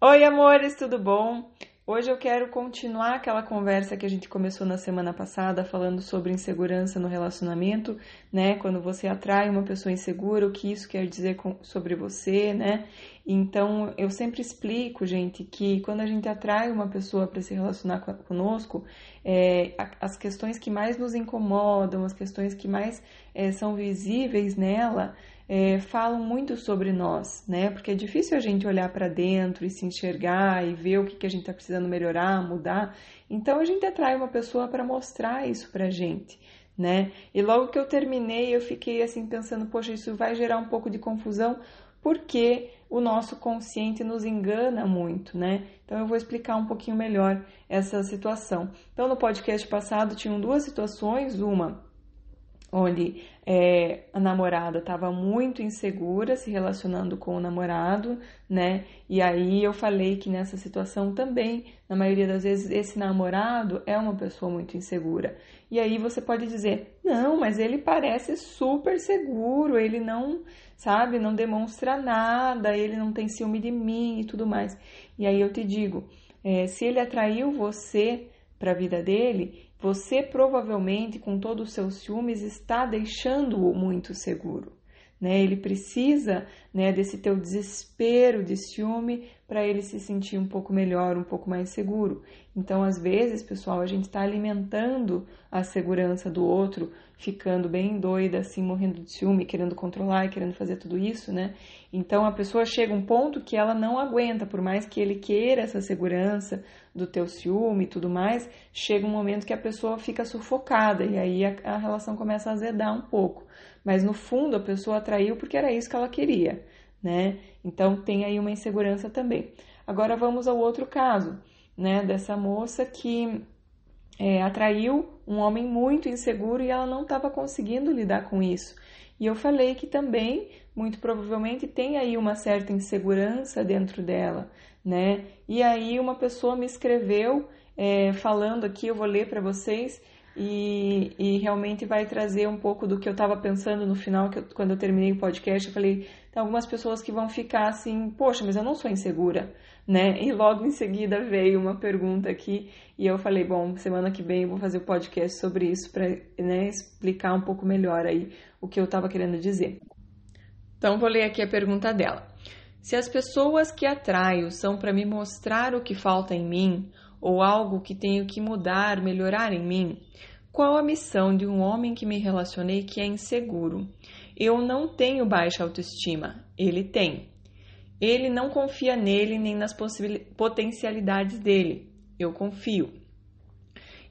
Oi, amores, tudo bom? Hoje eu quero continuar aquela conversa que a gente começou na semana passada, falando sobre insegurança no relacionamento, né? Quando você atrai uma pessoa insegura, o que isso quer dizer sobre você, né? Então, eu sempre explico, gente, que quando a gente atrai uma pessoa para se relacionar conosco, é, as questões que mais nos incomodam, as questões que mais é, são visíveis nela, é, falam muito sobre nós, né? Porque é difícil a gente olhar para dentro e se enxergar e ver o que, que a gente está precisando melhorar, mudar. Então a gente atrai uma pessoa para mostrar isso para gente, né? E logo que eu terminei, eu fiquei assim pensando, poxa, isso vai gerar um pouco de confusão, porque o nosso consciente nos engana muito, né? Então eu vou explicar um pouquinho melhor essa situação. Então no podcast passado tinham duas situações, uma onde é, a namorada estava muito insegura se relacionando com o namorado, né? E aí eu falei que nessa situação também, na maioria das vezes, esse namorado é uma pessoa muito insegura. E aí você pode dizer, não, mas ele parece super seguro, ele não, sabe, não demonstra nada, ele não tem ciúme de mim e tudo mais. E aí eu te digo, é, se ele atraiu você para a vida dele, você provavelmente, com todos os seus ciúmes, está deixando-o muito seguro. Né? Ele precisa né, desse teu desespero de ciúme para ele se sentir um pouco melhor, um pouco mais seguro. Então, às vezes, pessoal, a gente está alimentando a segurança do outro, ficando bem doida, assim, morrendo de ciúme, querendo controlar e querendo fazer tudo isso, né? Então, a pessoa chega a um ponto que ela não aguenta, por mais que ele queira essa segurança do teu ciúme e tudo mais, chega um momento que a pessoa fica sufocada e aí a, a relação começa a azedar um pouco. Mas, no fundo, a pessoa atraiu porque era isso que ela queria né? Então tem aí uma insegurança também. Agora vamos ao outro caso, né? Dessa moça que é, atraiu um homem muito inseguro e ela não estava conseguindo lidar com isso. E eu falei que também, muito provavelmente, tem aí uma certa insegurança dentro dela, né? E aí uma pessoa me escreveu é, falando aqui, eu vou ler para vocês, e, e, realmente vai trazer um pouco do que eu estava pensando no final, eu, quando eu terminei o podcast, eu falei, tem algumas pessoas que vão ficar assim, poxa, mas eu não sou insegura, né? E logo em seguida veio uma pergunta aqui e eu falei, bom, semana que vem eu vou fazer o um podcast sobre isso para né, explicar um pouco melhor aí o que eu estava querendo dizer. Então vou ler aqui a pergunta dela. Se as pessoas que atraio são para me mostrar o que falta em mim ou algo que tenho que mudar, melhorar em mim? Qual a missão de um homem que me relacionei que é inseguro? Eu não tenho baixa autoestima, ele tem. Ele não confia nele nem nas potencialidades dele. Eu confio.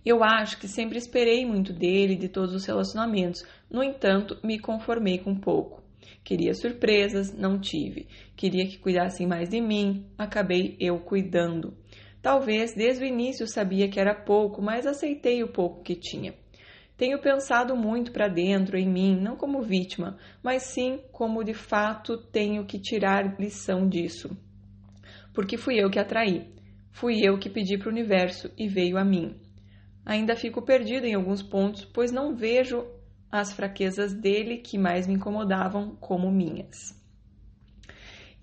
Eu acho que sempre esperei muito dele, de todos os relacionamentos. No entanto, me conformei com pouco. Queria surpresas, não tive. Queria que cuidassem mais de mim, acabei eu cuidando. Talvez desde o início sabia que era pouco, mas aceitei o pouco que tinha. Tenho pensado muito para dentro em mim, não como vítima, mas sim como de fato tenho que tirar lição disso. Porque fui eu que atraí, fui eu que pedi para o universo e veio a mim. Ainda fico perdido em alguns pontos, pois não vejo as fraquezas dele que mais me incomodavam como minhas.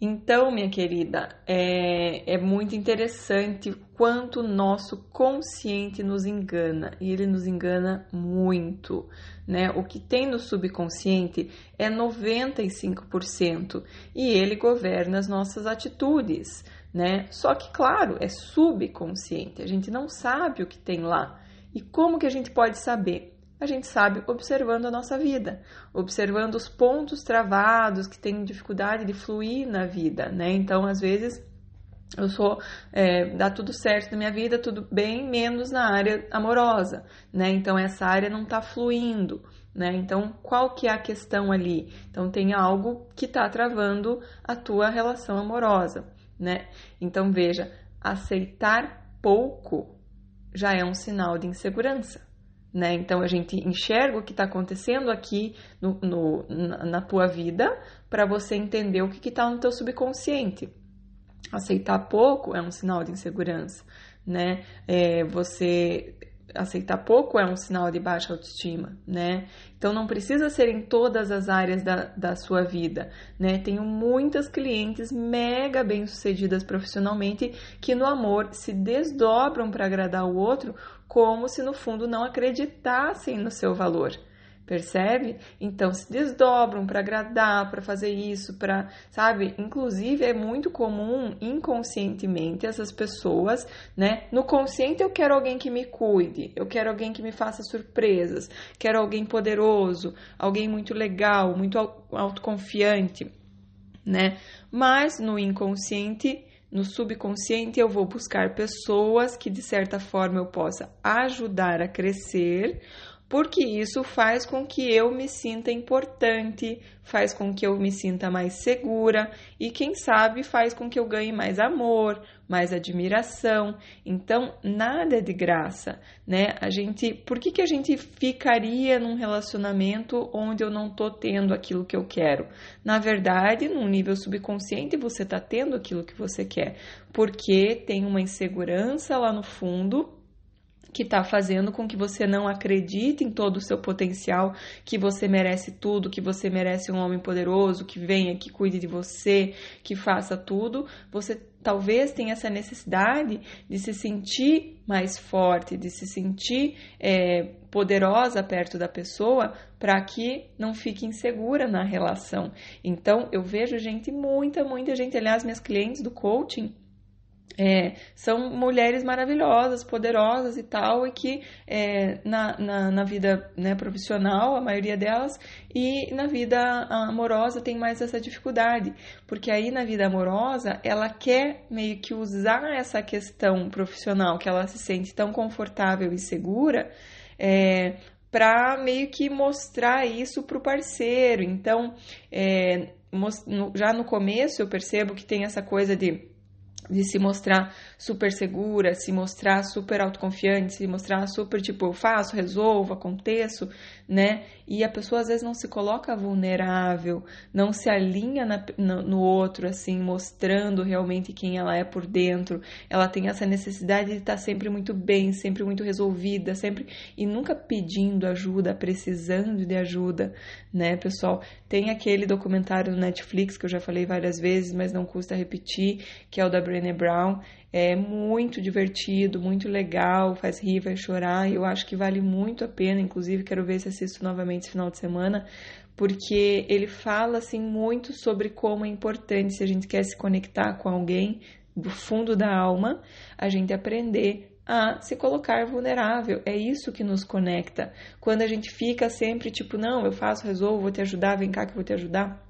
Então, minha querida, é, é muito interessante quanto o nosso consciente nos engana e ele nos engana muito, né? O que tem no subconsciente é 95% e ele governa as nossas atitudes, né? Só que, claro, é subconsciente, a gente não sabe o que tem lá. E como que a gente pode saber? A gente sabe observando a nossa vida, observando os pontos travados que têm dificuldade de fluir na vida, né? Então, às vezes, eu sou, é, dá tudo certo na minha vida, tudo bem, menos na área amorosa, né? Então, essa área não está fluindo, né? Então, qual que é a questão ali? Então, tem algo que está travando a tua relação amorosa, né? Então, veja, aceitar pouco já é um sinal de insegurança. Né? Então a gente enxerga o que está acontecendo aqui no, no, na tua vida para você entender o que está no teu subconsciente. Aceitar pouco é um sinal de insegurança, né? É, você aceitar pouco é um sinal de baixa autoestima, né? Então não precisa ser em todas as áreas da, da sua vida, né? Tenho muitas clientes mega bem-sucedidas profissionalmente que no amor se desdobram para agradar o outro como se no fundo não acreditassem no seu valor percebe? Então se desdobram para agradar, para fazer isso, para, sabe? Inclusive é muito comum inconscientemente essas pessoas, né? No consciente eu quero alguém que me cuide, eu quero alguém que me faça surpresas, quero alguém poderoso, alguém muito legal, muito autoconfiante, né? Mas no inconsciente no subconsciente, eu vou buscar pessoas que de certa forma eu possa ajudar a crescer porque isso faz com que eu me sinta importante, faz com que eu me sinta mais segura e, quem sabe, faz com que eu ganhe mais amor, mais admiração. Então, nada é de graça, né? A gente, por que, que a gente ficaria num relacionamento onde eu não tô tendo aquilo que eu quero? Na verdade, num nível subconsciente, você tá tendo aquilo que você quer, porque tem uma insegurança lá no fundo que está fazendo com que você não acredite em todo o seu potencial, que você merece tudo, que você merece um homem poderoso, que venha, que cuide de você, que faça tudo, você talvez tenha essa necessidade de se sentir mais forte, de se sentir é, poderosa perto da pessoa para que não fique insegura na relação. Então, eu vejo gente, muita, muita gente, aliás, minhas clientes do coaching é, são mulheres maravilhosas, poderosas e tal, e que é, na, na, na, vida né, profissional, a maioria delas, e na vida amorosa tem mais essa dificuldade, porque aí na vida amorosa ela quer meio que usar essa questão profissional, que ela se sente tão confortável e segura, é, para meio que mostrar isso para o parceiro. Então, é, já no começo eu percebo que tem essa coisa de de se mostrar super segura, se mostrar super autoconfiante, se mostrar super tipo, eu faço, resolvo, aconteço, né? E a pessoa às vezes não se coloca vulnerável, não se alinha na, no, no outro, assim, mostrando realmente quem ela é por dentro. Ela tem essa necessidade de estar sempre muito bem, sempre muito resolvida, sempre e nunca pedindo ajuda, precisando de ajuda, né, pessoal? Tem aquele documentário no Netflix que eu já falei várias vezes, mas não custa repetir, que é o da Brené Brown. É muito divertido, muito legal, faz rir, vai chorar. Eu acho que vale muito a pena, inclusive quero ver se assisto novamente esse final de semana, porque ele fala assim muito sobre como é importante se a gente quer se conectar com alguém do fundo da alma, a gente aprender a se colocar vulnerável. É isso que nos conecta. Quando a gente fica sempre tipo, não, eu faço, resolvo, vou te ajudar, vem cá que eu vou te ajudar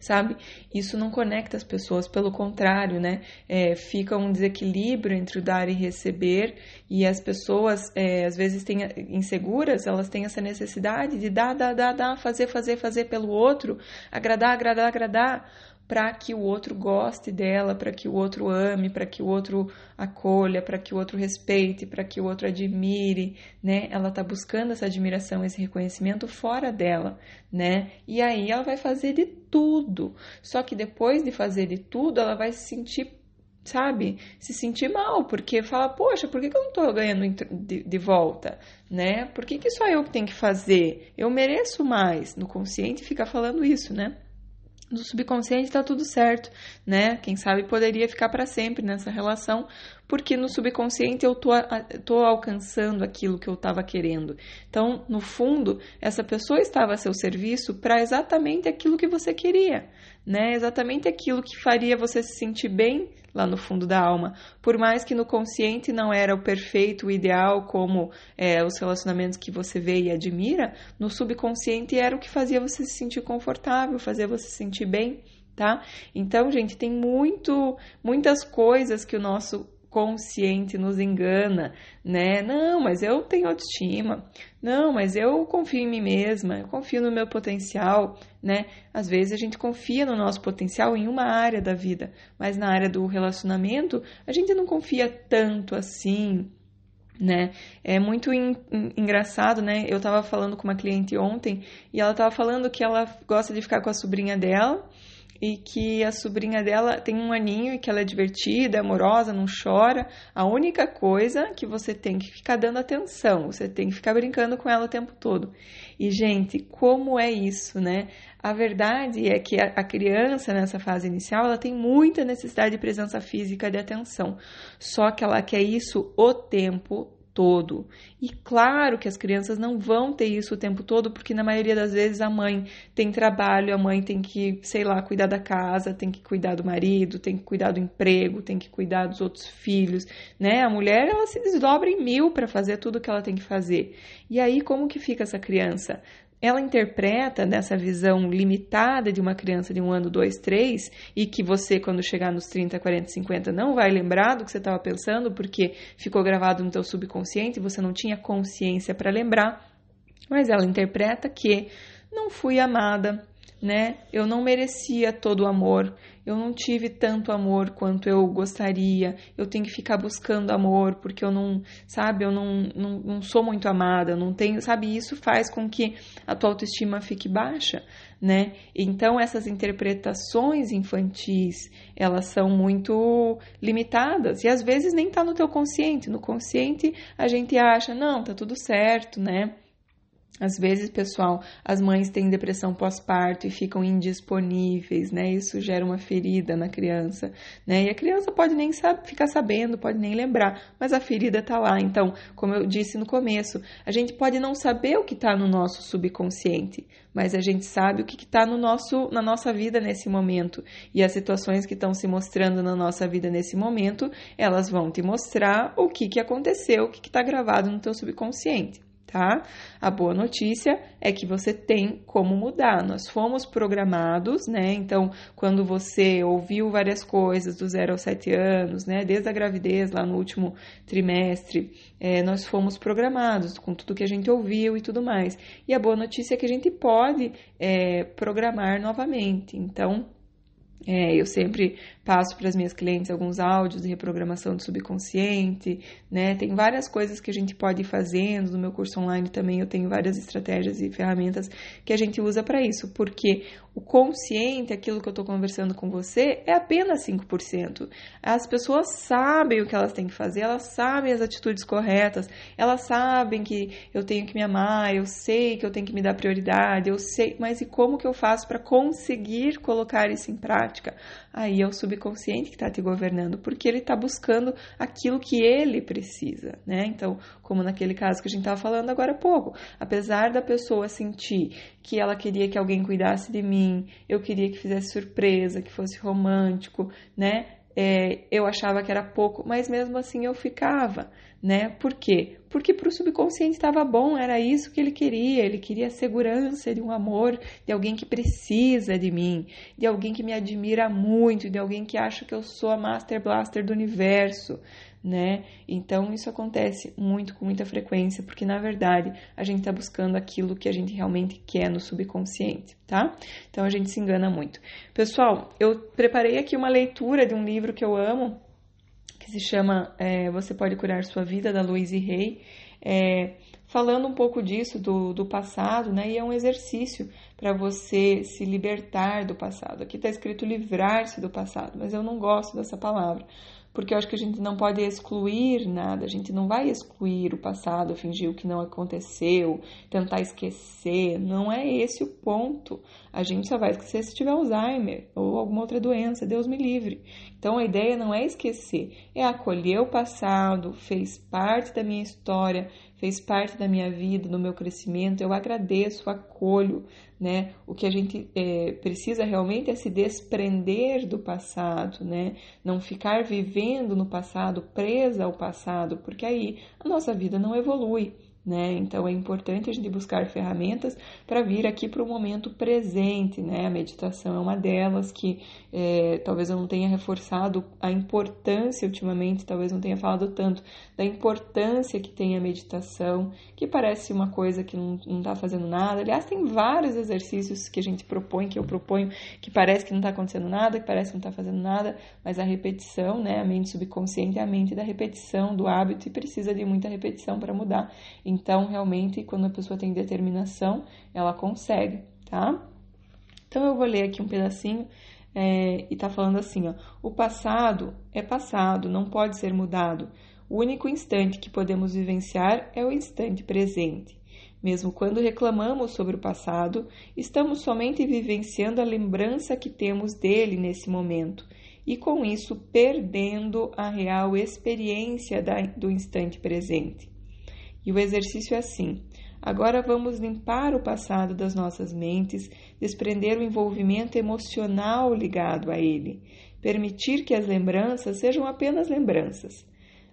sabe? Isso não conecta as pessoas, pelo contrário, né? É, fica um desequilíbrio entre o dar e receber, e as pessoas, é, às vezes, têm, inseguras, elas têm essa necessidade de dar, dar, dar, dar, fazer, fazer, fazer pelo outro, agradar, agradar, agradar para que o outro goste dela, para que o outro ame, para que o outro acolha, para que o outro respeite, para que o outro admire, né? Ela está buscando essa admiração, esse reconhecimento fora dela, né? E aí ela vai fazer de tudo. Só que depois de fazer de tudo, ela vai se sentir sabe, se sentir mal, porque fala, poxa, por que, eu não estou ganhando de, de, volta, né? Por que, que só eu que tenho que fazer? Eu mereço mais. No consciente fica falando isso, né? No subconsciente está tudo certo, né? Quem sabe poderia ficar para sempre nessa relação, porque no subconsciente eu tô, tô alcançando aquilo que eu estava querendo. Então, no fundo, essa pessoa estava a seu serviço para exatamente aquilo que você queria, né? Exatamente aquilo que faria você se sentir bem lá no fundo da alma. Por mais que no consciente não era o perfeito, o ideal, como é, os relacionamentos que você vê e admira, no subconsciente era o que fazia você se sentir confortável, fazia você se sentir bem, tá? Então, gente, tem muito, muitas coisas que o nosso consciente nos engana, né? Não, mas eu tenho autoestima. Não, mas eu confio em mim mesma, eu confio no meu potencial, né? Às vezes a gente confia no nosso potencial em uma área da vida, mas na área do relacionamento a gente não confia tanto assim, né? É muito engraçado, né? Eu tava falando com uma cliente ontem e ela tava falando que ela gosta de ficar com a sobrinha dela e que a sobrinha dela tem um aninho e que ela é divertida, amorosa, não chora. A única coisa que você tem que ficar dando atenção, você tem que ficar brincando com ela o tempo todo. E, gente, como é isso, né? A verdade é que a criança, nessa fase inicial, ela tem muita necessidade de presença física, de atenção. Só que ela quer isso o tempo todo. E claro que as crianças não vão ter isso o tempo todo, porque na maioria das vezes a mãe tem trabalho, a mãe tem que, sei lá, cuidar da casa, tem que cuidar do marido, tem que cuidar do emprego, tem que cuidar dos outros filhos, né? A mulher, ela se desdobra em mil para fazer tudo que ela tem que fazer. E aí como que fica essa criança? Ela interpreta nessa visão limitada de uma criança de um ano, dois, três, e que você, quando chegar nos 30, 40, 50, não vai lembrar do que você estava pensando, porque ficou gravado no teu subconsciente e você não tinha consciência para lembrar, mas ela interpreta que não fui amada, né? Eu não merecia todo o amor, eu não tive tanto amor quanto eu gostaria, eu tenho que ficar buscando amor porque eu não, sabe, eu não, não, não sou muito amada, não tenho, sabe, isso faz com que a tua autoestima fique baixa, né? Então essas interpretações infantis, elas são muito limitadas e às vezes nem tá no teu consciente, no consciente a gente acha, não, tá tudo certo, né? Às vezes, pessoal, as mães têm depressão pós-parto e ficam indisponíveis, né? Isso gera uma ferida na criança, né? E a criança pode nem ficar sabendo, pode nem lembrar, mas a ferida tá lá. Então, como eu disse no começo, a gente pode não saber o que está no nosso subconsciente, mas a gente sabe o que está no nosso, na nossa vida nesse momento. E as situações que estão se mostrando na nossa vida nesse momento, elas vão te mostrar o que, que aconteceu, o que está gravado no teu subconsciente tá? A boa notícia é que você tem como mudar. Nós fomos programados, né? Então, quando você ouviu várias coisas do zero aos sete anos, né? Desde a gravidez, lá no último trimestre, é, nós fomos programados com tudo que a gente ouviu e tudo mais. E a boa notícia é que a gente pode é, programar novamente. Então, é, eu sempre passo para as minhas clientes alguns áudios de reprogramação do subconsciente, né? Tem várias coisas que a gente pode ir fazendo. No meu curso online também eu tenho várias estratégias e ferramentas que a gente usa para isso, porque o consciente, aquilo que eu estou conversando com você, é apenas 5%. As pessoas sabem o que elas têm que fazer, elas sabem as atitudes corretas, elas sabem que eu tenho que me amar, eu sei que eu tenho que me dar prioridade, eu sei, mas e como que eu faço para conseguir colocar isso em prática? Aí é o subconsciente que está te governando, porque ele está buscando aquilo que ele precisa, né? Então, como naquele caso que a gente estava falando agora há pouco, apesar da pessoa sentir que ela queria que alguém cuidasse de mim, eu queria que fizesse surpresa, que fosse romântico, né? É, eu achava que era pouco, mas mesmo assim eu ficava, né? Por quê? Porque para o subconsciente estava bom, era isso que ele queria. Ele queria a segurança de um amor, de alguém que precisa de mim, de alguém que me admira muito, de alguém que acha que eu sou a Master Blaster do universo, né? Então isso acontece muito com muita frequência, porque na verdade a gente está buscando aquilo que a gente realmente quer no subconsciente, tá? Então a gente se engana muito. Pessoal, eu preparei aqui uma leitura de um livro que eu amo, se chama é, Você Pode Curar Sua Vida, da Louise Hay, é, falando um pouco disso, do, do passado, né? E é um exercício para você se libertar do passado. Aqui está escrito livrar-se do passado, mas eu não gosto dessa palavra porque eu acho que a gente não pode excluir nada, a gente não vai excluir o passado, fingir o que não aconteceu, tentar esquecer, não é esse o ponto. A gente só vai esquecer se tiver Alzheimer ou alguma outra doença, Deus me livre. Então a ideia não é esquecer, é acolher o passado, fez parte da minha história, fez parte da minha vida, do meu crescimento. Eu agradeço, acolho, né? O que a gente é, precisa realmente é se desprender do passado, né? Não ficar vivendo no passado, presa ao passado, porque aí a nossa vida não evolui. Né? Então é importante a gente buscar ferramentas para vir aqui para o momento presente, né? A meditação é uma delas que é, talvez eu não tenha reforçado a importância ultimamente, talvez não tenha falado tanto da importância que tem a meditação, que parece uma coisa que não está fazendo nada. Aliás, tem vários exercícios que a gente propõe, que eu proponho, que parece que não está acontecendo nada, que parece que não está fazendo nada, mas a repetição, né? A mente subconsciente é a mente da repetição, do hábito e precisa de muita repetição para mudar. Então, realmente, quando a pessoa tem determinação, ela consegue, tá? Então, eu vou ler aqui um pedacinho é, e está falando assim: ó, o passado é passado, não pode ser mudado. O único instante que podemos vivenciar é o instante presente. Mesmo quando reclamamos sobre o passado, estamos somente vivenciando a lembrança que temos dele nesse momento e, com isso, perdendo a real experiência da, do instante presente. E o exercício é assim: Agora vamos limpar o passado das nossas mentes, desprender o envolvimento emocional ligado a ele, permitir que as lembranças sejam apenas lembranças.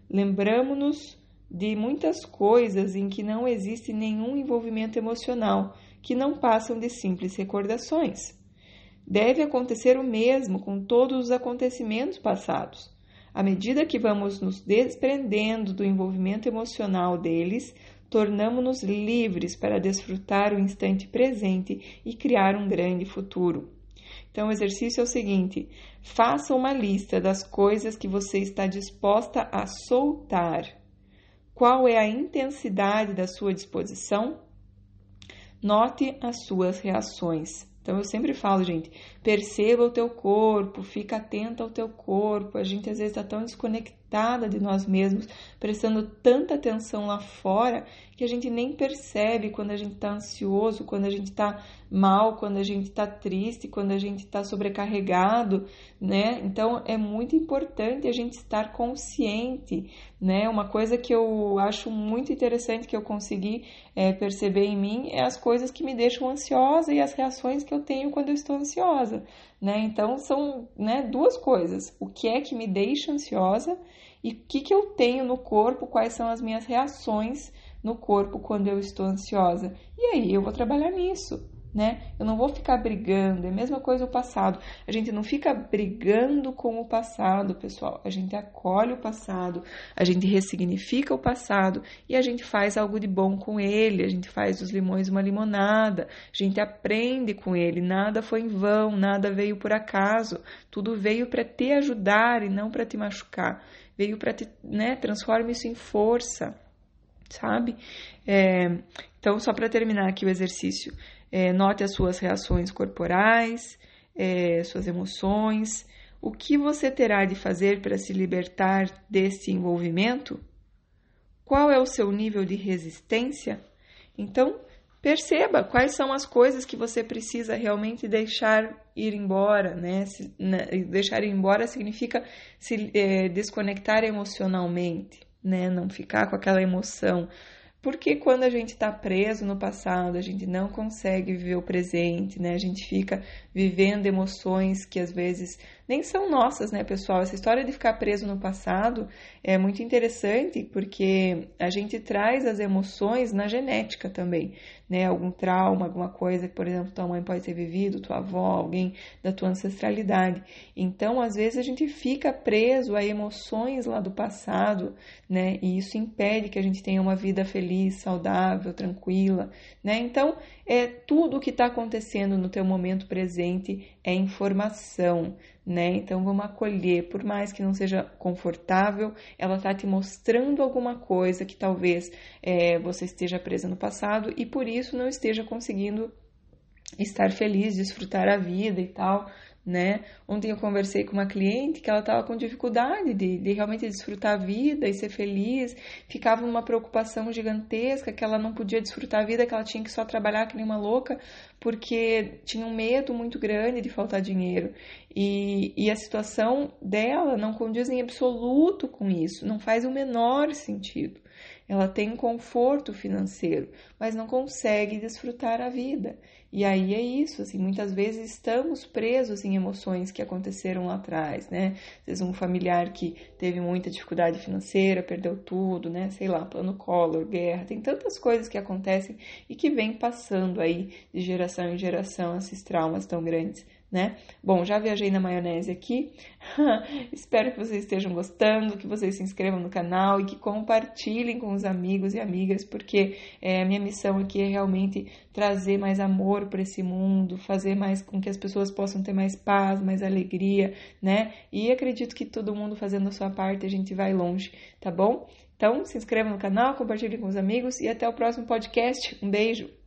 Lembramos-nos de muitas coisas em que não existe nenhum envolvimento emocional, que não passam de simples recordações. Deve acontecer o mesmo com todos os acontecimentos passados. À medida que vamos nos desprendendo do envolvimento emocional deles, tornamos-nos livres para desfrutar o instante presente e criar um grande futuro. Então, o exercício é o seguinte: faça uma lista das coisas que você está disposta a soltar. Qual é a intensidade da sua disposição? Note as suas reações. Então eu sempre falo, gente, perceba o teu corpo, fica atenta ao teu corpo. A gente às vezes está tão desconectada de nós mesmos, prestando tanta atenção lá fora que a gente nem percebe quando a gente está ansioso, quando a gente está mal, quando a gente está triste, quando a gente está sobrecarregado, né? Então é muito importante a gente estar consciente, né? Uma coisa que eu acho muito interessante que eu consegui é, perceber em mim é as coisas que me deixam ansiosa e as reações que eu tenho quando eu estou ansiosa, né? Então são né, duas coisas: o que é que me deixa ansiosa e o que, que eu tenho no corpo, quais são as minhas reações no corpo quando eu estou ansiosa. E aí eu vou trabalhar nisso, né? Eu não vou ficar brigando, é a mesma coisa o passado. A gente não fica brigando com o passado, pessoal. A gente acolhe o passado, a gente ressignifica o passado e a gente faz algo de bom com ele. A gente faz dos limões uma limonada, a gente aprende com ele. Nada foi em vão, nada veio por acaso. Tudo veio para te ajudar e não para te machucar. Veio para te, né? Transforma isso em força sabe? É, então, só para terminar aqui o exercício, é, note as suas reações corporais, é, suas emoções. O que você terá de fazer para se libertar desse envolvimento? Qual é o seu nível de resistência? Então, perceba quais são as coisas que você precisa realmente deixar ir embora, né? Se, deixar ir embora significa se é, desconectar emocionalmente né? Não ficar com aquela emoção. Porque quando a gente está preso no passado, a gente não consegue viver o presente, né? A gente fica vivendo emoções que às vezes nem são nossas, né, pessoal? Essa história de ficar preso no passado é muito interessante porque a gente traz as emoções na genética também, né? Algum trauma, alguma coisa que, por exemplo, tua mãe pode ter vivido, tua avó, alguém da tua ancestralidade. Então, às vezes a gente fica preso a emoções lá do passado, né? E isso impede que a gente tenha uma vida feliz, saudável, tranquila, né? Então, é tudo o que está acontecendo no teu momento presente é informação, né? Então vamos acolher, por mais que não seja confortável, ela está te mostrando alguma coisa que talvez é, você esteja presa no passado e por isso não esteja conseguindo estar feliz, desfrutar a vida e tal né? Ontem eu conversei com uma cliente que ela estava com dificuldade de, de realmente desfrutar a vida e ser feliz, ficava numa preocupação gigantesca que ela não podia desfrutar a vida, que ela tinha que só trabalhar que nem uma louca, porque tinha um medo muito grande de faltar dinheiro. E, e a situação dela não condiz em absoluto com isso, não faz o menor sentido. Ela tem conforto financeiro, mas não consegue desfrutar a vida. E aí é isso, assim, muitas vezes estamos presos em emoções que aconteceram lá atrás, né? Às vezes um familiar que teve muita dificuldade financeira, perdeu tudo, né? Sei lá, plano Collor, guerra, tem tantas coisas que acontecem e que vem passando aí de geração em geração esses traumas tão grandes né? Bom, já viajei na maionese aqui. Espero que vocês estejam gostando, que vocês se inscrevam no canal e que compartilhem com os amigos e amigas, porque é, a minha missão aqui é realmente trazer mais amor para esse mundo, fazer mais com que as pessoas possam ter mais paz, mais alegria, né? E acredito que todo mundo fazendo a sua parte a gente vai longe, tá bom? Então, se inscreva no canal, compartilhe com os amigos e até o próximo podcast. Um beijo!